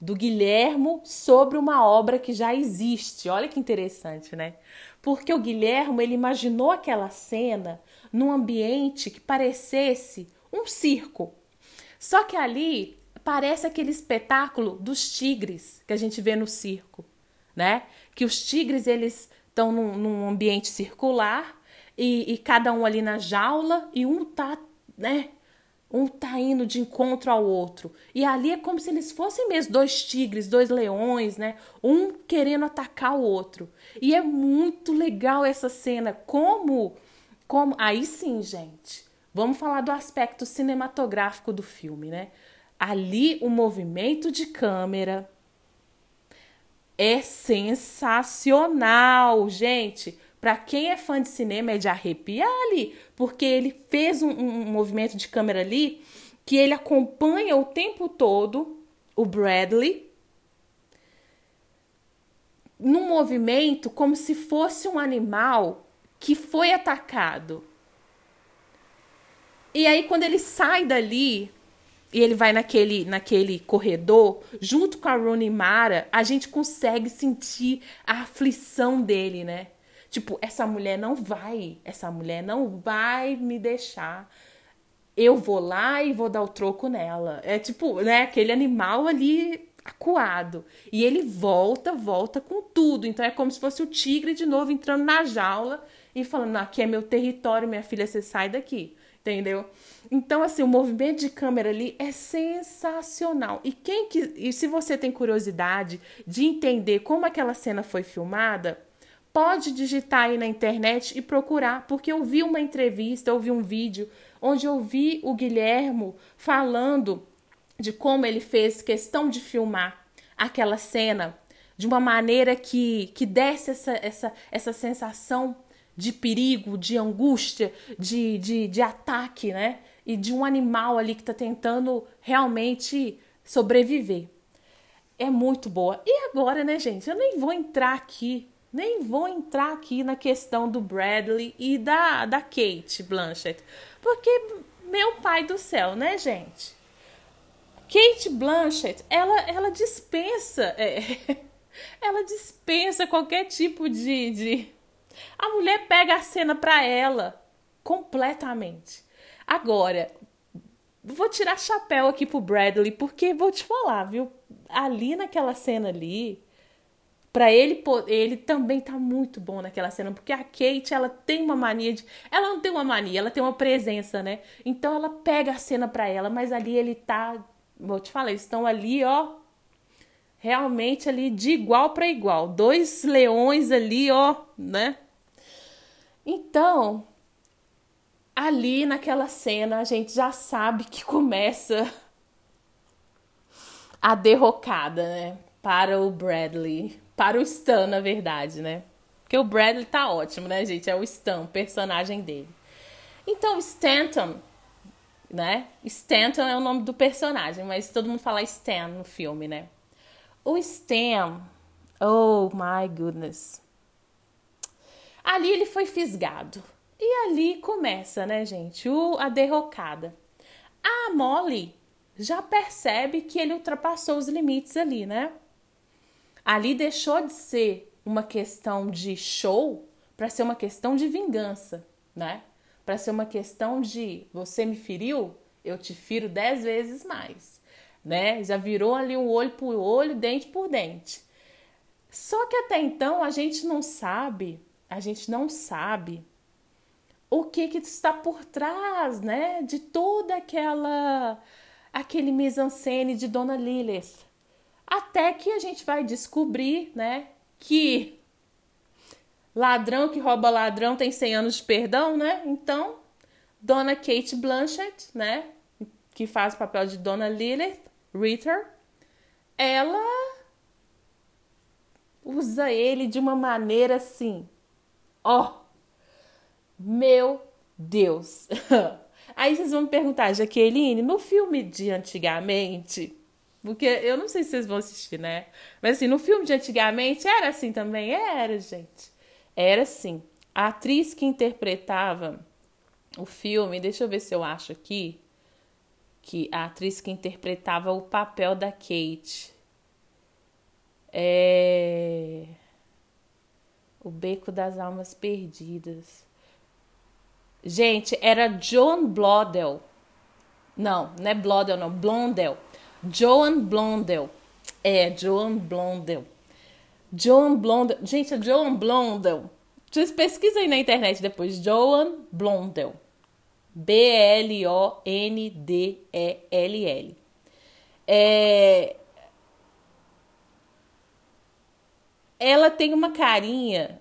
Do Guilhermo sobre uma obra que já existe. Olha que interessante, né? Porque o Guilhermo ele imaginou aquela cena num ambiente que parecesse um circo. Só que ali parece aquele espetáculo dos tigres que a gente vê no circo, né? Que os tigres eles estão num, num ambiente circular e, e cada um ali na jaula e um tá, né? Um tá indo de encontro ao outro. E ali é como se eles fossem mesmo dois tigres, dois leões, né? Um querendo atacar o outro. E é muito legal essa cena. Como. como Aí sim, gente. Vamos falar do aspecto cinematográfico do filme, né? Ali o movimento de câmera é sensacional, gente. Para quem é fã de cinema é de arrepiar ali, porque ele fez um, um, movimento de câmera ali que ele acompanha o tempo todo o Bradley num movimento como se fosse um animal que foi atacado. E aí quando ele sai dali e ele vai naquele naquele corredor junto com a Rooney Mara, a gente consegue sentir a aflição dele, né? Tipo, essa mulher não vai, essa mulher não vai me deixar. Eu vou lá e vou dar o troco nela. É tipo, né, aquele animal ali acuado. E ele volta, volta com tudo. Então é como se fosse o tigre de novo entrando na jaula e falando: aqui é meu território, minha filha, você sai daqui. Entendeu? Então, assim, o movimento de câmera ali é sensacional. E quem que, e se você tem curiosidade de entender como aquela cena foi filmada, pode digitar aí na internet e procurar, porque eu vi uma entrevista, eu vi um vídeo onde eu vi o Guilhermo falando de como ele fez questão de filmar aquela cena de uma maneira que, que desse essa, essa, essa sensação de perigo, de angústia, de, de, de ataque, né? E de um animal ali que está tentando realmente sobreviver. É muito boa. E agora, né, gente? Eu nem vou entrar aqui, nem vou entrar aqui na questão do Bradley e da, da Kate Blanchett. Porque, meu pai do céu, né, gente? Kate Blanchett, ela, ela dispensa. É, ela dispensa qualquer tipo de, de a mulher pega a cena para ela completamente. Agora, vou tirar chapéu aqui pro Bradley, porque vou te falar, viu? Ali naquela cena ali, para ele ele também tá muito bom naquela cena, porque a Kate, ela tem uma mania de, ela não tem uma mania, ela tem uma presença, né? Então ela pega a cena para ela, mas ali ele tá, vou te falar, eles estão ali, ó, realmente ali de igual para igual, dois leões ali, ó, né? Então, ali naquela cena, a gente já sabe que começa a derrocada, né? Para o Bradley. Para o Stan, na verdade, né? Porque o Bradley tá ótimo, né, gente? É o Stan, o personagem dele. Então, Stanton, né? Stanton é o nome do personagem, mas todo mundo fala Stan no filme, né? O Stan, oh my goodness. Ali ele foi fisgado. E ali começa, né, gente, o, a derrocada. A Molly já percebe que ele ultrapassou os limites ali, né? Ali deixou de ser uma questão de show para ser uma questão de vingança, né? Para ser uma questão de você me feriu, eu te firo dez vezes mais, né? Já virou ali um olho por olho, dente por dente. Só que até então a gente não sabe a gente não sabe o que que está por trás, né, de toda aquela aquele mise-en-scène de Dona Lilith. Até que a gente vai descobrir, né, que ladrão que rouba ladrão tem 100 anos de perdão, né? Então, Dona Kate Blanchett, né, que faz o papel de Dona Lilith Ritter, ela usa ele de uma maneira assim Ó, oh, meu Deus. Aí vocês vão me perguntar, Jaqueline, no filme de antigamente, porque eu não sei se vocês vão assistir, né? Mas assim, no filme de antigamente era assim também? Era, gente. Era assim. A atriz que interpretava o filme, deixa eu ver se eu acho aqui, que a atriz que interpretava o papel da Kate. É. O Beco das Almas Perdidas. Gente, era Joan Blondell. Não, não é Blondell, não. Blondell. Joan Blondell. É, Joan Blondell. Joan Blondell. Gente, a Joan Blondell. Vocês pesquisem na internet depois. Joan Blondell. B-L-O-N-D-E-L-L. É, ela tem uma carinha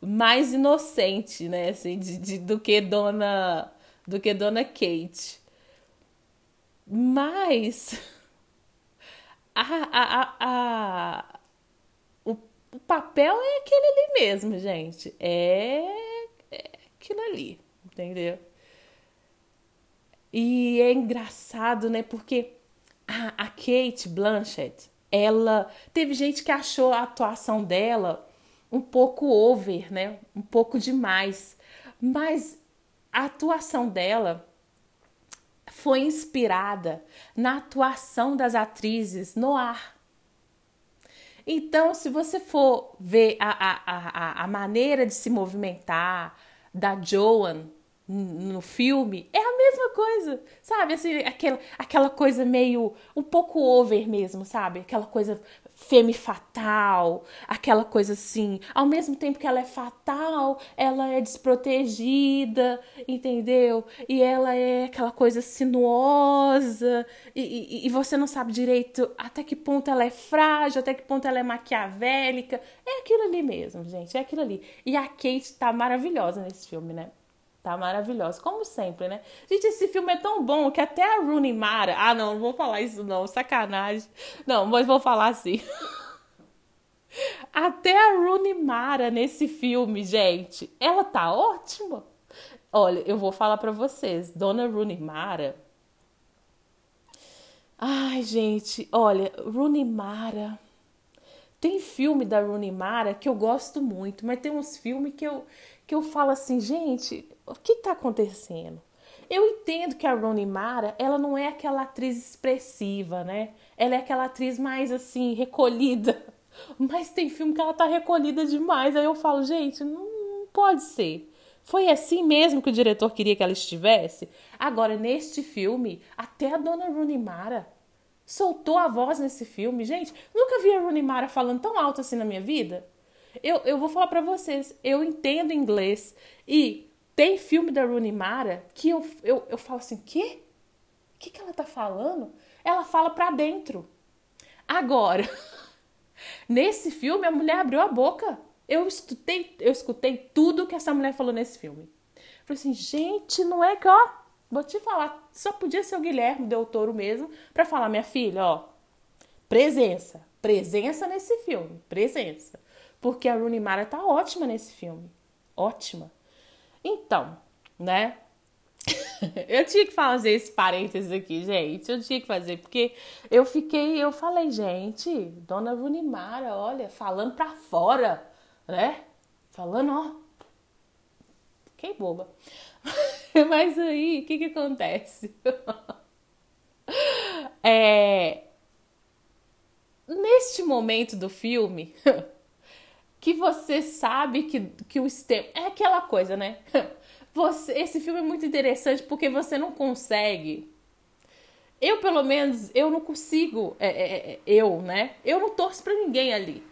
mais inocente, né, assim, de, de, do que Dona do que Dona Kate. Mas a, a, a, o, o, papel é aquele ali mesmo, gente. É, é aquilo ali, entendeu? E é engraçado, né? Porque a, a Kate Blanchett, ela teve gente que achou a atuação dela um pouco over, né? Um pouco demais. Mas a atuação dela foi inspirada na atuação das atrizes no ar. Então, se você for ver a, a, a, a maneira de se movimentar da Joan no filme é a mesma coisa, sabe? Assim, aquela, aquela coisa meio um pouco over mesmo, sabe? Aquela coisa femme fatal, aquela coisa assim. Ao mesmo tempo que ela é fatal, ela é desprotegida, entendeu? E ela é aquela coisa sinuosa, e, e, e você não sabe direito até que ponto ela é frágil, até que ponto ela é maquiavélica. É aquilo ali mesmo, gente, é aquilo ali. E a Kate tá maravilhosa nesse filme, né? Tá maravilhosa, como sempre, né? Gente, esse filme é tão bom que até a Rooney Mara. Ah, não, não vou falar isso, não, sacanagem. Não, mas vou falar assim. Até a Rooney Mara nesse filme, gente, ela tá ótima. Olha, eu vou falar para vocês, Dona Rooney Mara. Ai, gente, olha, Rooney Mara. Tem filme da Rooney Mara que eu gosto muito, mas tem uns filmes que eu, que eu falo assim, gente, o que tá acontecendo? Eu entendo que a Rooney Mara, ela não é aquela atriz expressiva, né? Ela é aquela atriz mais assim, recolhida. Mas tem filme que ela tá recolhida demais. Aí eu falo, gente, não, não pode ser. Foi assim mesmo que o diretor queria que ela estivesse? Agora, neste filme, até a dona Rooney Mara soltou a voz nesse filme. Gente, nunca vi a Rooney Mara falando tão alto assim na minha vida. Eu, eu vou falar para vocês, eu entendo inglês e tem filme da Rooney Mara que eu, eu, eu falo assim, quê? O que, que ela tá falando? Ela fala pra dentro. Agora, nesse filme, a mulher abriu a boca. Eu escutei, eu escutei tudo que essa mulher falou nesse filme. Falei assim, gente, não é que, ó, vou te falar, só podia ser o Guilherme Del Toro mesmo para falar, minha filha, ó, presença, presença nesse filme, presença. Porque a Rooney Mara tá ótima nesse filme, ótima. Então, né? eu tinha que fazer esse parênteses aqui, gente. Eu tinha que fazer, porque eu fiquei, eu falei, gente, Dona Runimara, olha, falando pra fora, né? Falando, ó. Fiquei boba. Mas aí, o que que acontece? é. Neste momento do filme, que você sabe que, que o STEM. É aquela coisa, né? Você, esse filme é muito interessante porque você não consegue. Eu, pelo menos, eu não consigo. É, é, é eu, né? Eu não torço pra ninguém ali.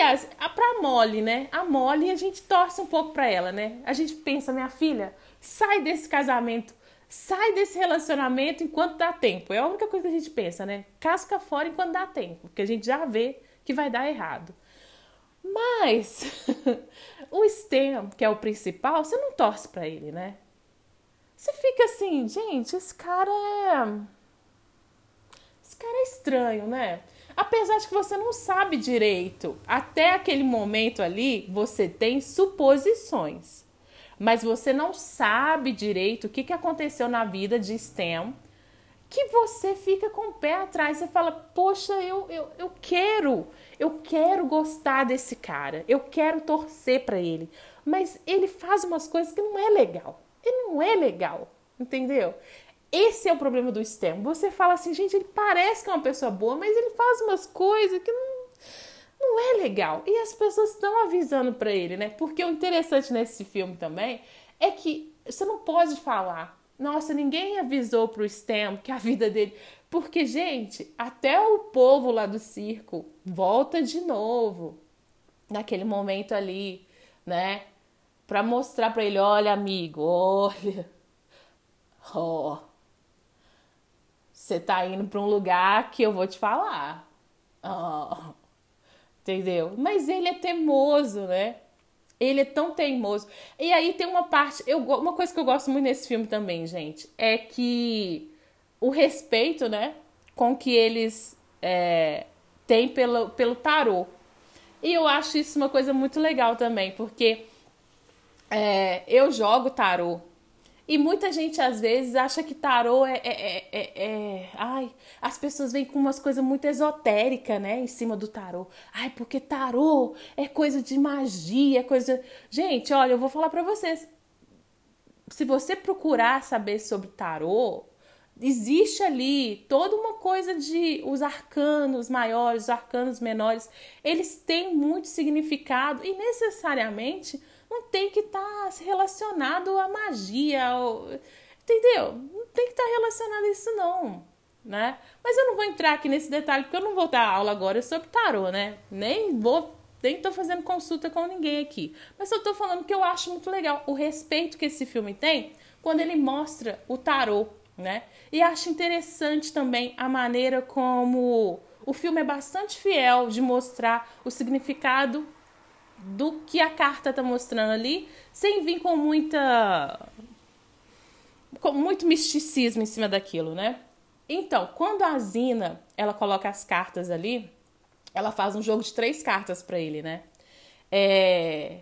Aliás, a, pra Molly, né? A Molly, a gente torce um pouco pra ela, né? A gente pensa, minha filha, sai desse casamento, sai desse relacionamento enquanto dá tempo. É a única coisa que a gente pensa, né? Casca fora enquanto dá tempo, porque a gente já vê que vai dar errado. Mas o STEM, que é o principal, você não torce para ele, né? Você fica assim, gente, esse cara é. Esse cara é estranho, né? Apesar de que você não sabe direito, até aquele momento ali você tem suposições, mas você não sabe direito o que, que aconteceu na vida de STEM que você fica com o pé atrás. Você fala, poxa, eu, eu, eu quero, eu quero gostar desse cara, eu quero torcer para ele. Mas ele faz umas coisas que não é legal. Ele não é legal, entendeu? Esse é o problema do STEM. Você fala assim, gente, ele parece que é uma pessoa boa, mas ele faz umas coisas que não, não é legal. E as pessoas estão avisando para ele, né? Porque o interessante nesse filme também é que você não pode falar nossa, ninguém avisou pro Stem que a vida dele. Porque, gente, até o povo lá do circo volta de novo naquele momento ali, né? Pra mostrar pra ele: olha, amigo, olha. Oh, você tá indo pra um lugar que eu vou te falar. Oh, entendeu? Mas ele é teimoso, né? Ele é tão teimoso. E aí tem uma parte. Eu, uma coisa que eu gosto muito nesse filme também, gente, é que o respeito, né, com que eles é, têm pelo, pelo tarô. E eu acho isso uma coisa muito legal também, porque é, eu jogo tarô e muita gente às vezes acha que tarô é, é, é, é, Ai, as pessoas vêm com umas coisas muito esotéricas, né? Em cima do tarô. Ai, porque tarô é coisa de magia, é coisa. Gente, olha, eu vou falar para vocês. Se você procurar saber sobre tarô, existe ali toda uma coisa de os arcanos maiores, os arcanos menores, eles têm muito significado e necessariamente não tem que estar tá relacionado à magia, entendeu? Não tem que estar tá relacionado a isso não, né? Mas eu não vou entrar aqui nesse detalhe porque eu não vou dar aula agora sobre tarô, né? Nem vou nem tô fazendo consulta com ninguém aqui. Mas eu tô falando que eu acho muito legal o respeito que esse filme tem quando ele mostra o tarô, né? E acho interessante também a maneira como o filme é bastante fiel de mostrar o significado do que a carta tá mostrando ali, sem vir com muita com muito misticismo em cima daquilo, né? Então, quando a Zina, ela coloca as cartas ali, ela faz um jogo de três cartas para ele, né? É,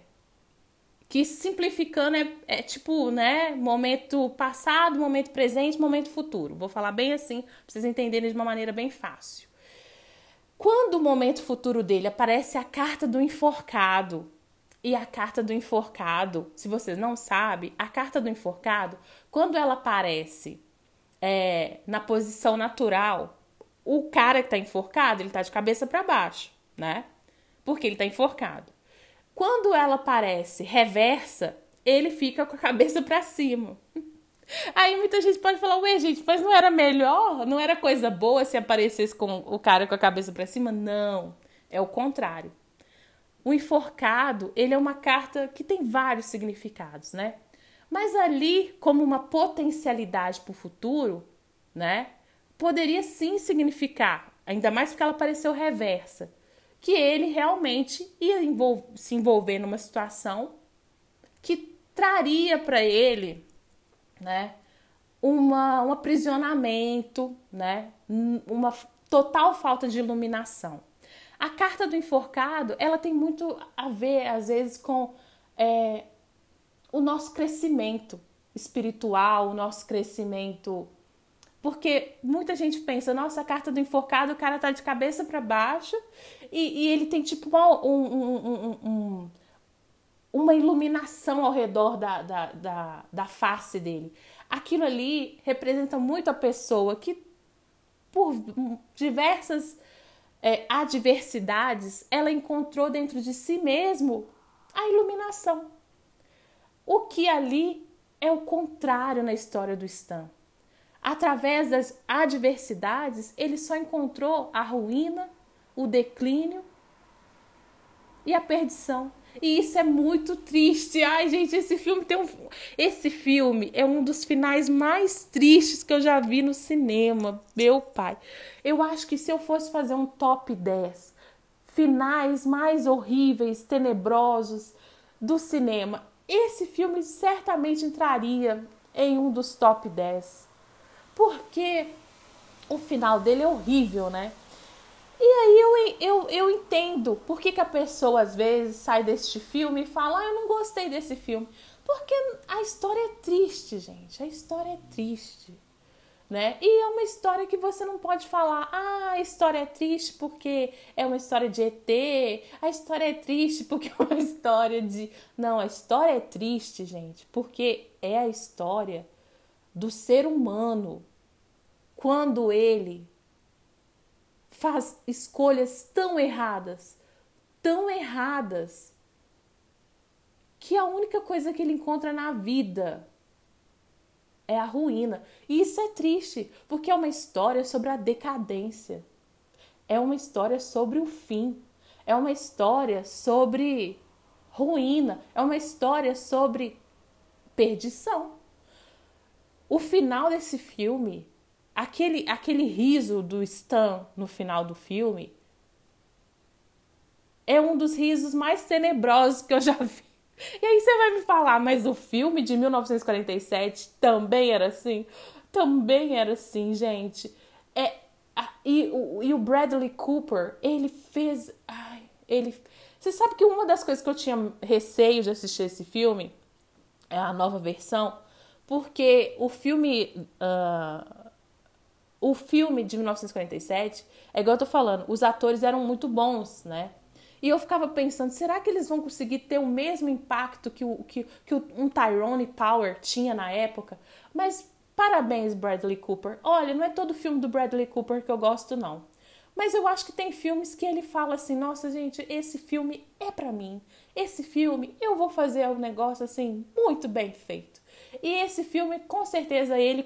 que simplificando é, é, tipo, né, momento passado, momento presente, momento futuro. Vou falar bem assim, pra vocês entenderem de uma maneira bem fácil. Quando o momento futuro dele aparece a carta do enforcado, e a carta do enforcado, se vocês não sabem, a carta do enforcado, quando ela aparece é, na posição natural, o cara que está enforcado, ele está de cabeça para baixo, né? Porque ele está enforcado. Quando ela aparece reversa, ele fica com a cabeça para cima. Aí muita gente pode falar, ué, gente, mas não era melhor? Não era coisa boa se aparecesse com o cara com a cabeça para cima? Não, é o contrário. O enforcado, ele é uma carta que tem vários significados, né? Mas ali, como uma potencialidade para o futuro, né? Poderia sim significar, ainda mais porque ela apareceu reversa, que ele realmente ia envol se envolver numa situação que traria para ele, né? Uma, um aprisionamento, né? Uma total falta de iluminação. A carta do enforcado, ela tem muito a ver, às vezes, com é, o nosso crescimento espiritual, o nosso crescimento. Porque muita gente pensa, nossa, a carta do enforcado, o cara tá de cabeça para baixo e, e, ele tem tipo uma, um, um, um, uma iluminação ao redor da, da, da, da face dele. Aquilo ali representa muito a pessoa que, por diversas é, adversidades, ela encontrou dentro de si mesmo a iluminação. O que ali é o contrário na história do Stan. Através das adversidades, ele só encontrou a ruína, o declínio e a perdição. E isso é muito triste. Ai, gente, esse filme tem um. Esse filme é um dos finais mais tristes que eu já vi no cinema. Meu pai. Eu acho que se eu fosse fazer um top 10 finais mais horríveis, tenebrosos do cinema, esse filme certamente entraria em um dos top 10. Porque o final dele é horrível, né? E aí eu, eu, eu entendo por que, que a pessoa às vezes sai deste filme e fala: ah, eu não gostei desse filme. Porque a história é triste, gente. A história é triste. Né? E é uma história que você não pode falar, ah, a história é triste porque é uma história de ET, a história é triste porque é uma história de. Não, a história é triste, gente, porque é a história do ser humano quando ele faz escolhas tão erradas, tão erradas, que a única coisa que ele encontra na vida é a ruína. E isso é triste, porque é uma história sobre a decadência. É uma história sobre o fim. É uma história sobre ruína. É uma história sobre perdição. O final desse filme aquele, aquele riso do Stan no final do filme é um dos risos mais tenebrosos que eu já vi. E aí você vai me falar, mas o filme de 1947 também era assim? Também era assim, gente. É, e, o, e o Bradley Cooper, ele fez. Ai, ele. Você sabe que uma das coisas que eu tinha receio de assistir esse filme é a nova versão, porque o filme. Uh, o filme de 1947, é igual eu tô falando, os atores eram muito bons, né? E eu ficava pensando, será que eles vão conseguir ter o mesmo impacto que, o, que, que um Tyrone Power tinha na época? Mas parabéns, Bradley Cooper. Olha, não é todo filme do Bradley Cooper que eu gosto, não. Mas eu acho que tem filmes que ele fala assim: nossa, gente, esse filme é para mim. Esse filme eu vou fazer um negócio assim muito bem feito. E esse filme, com certeza, ele,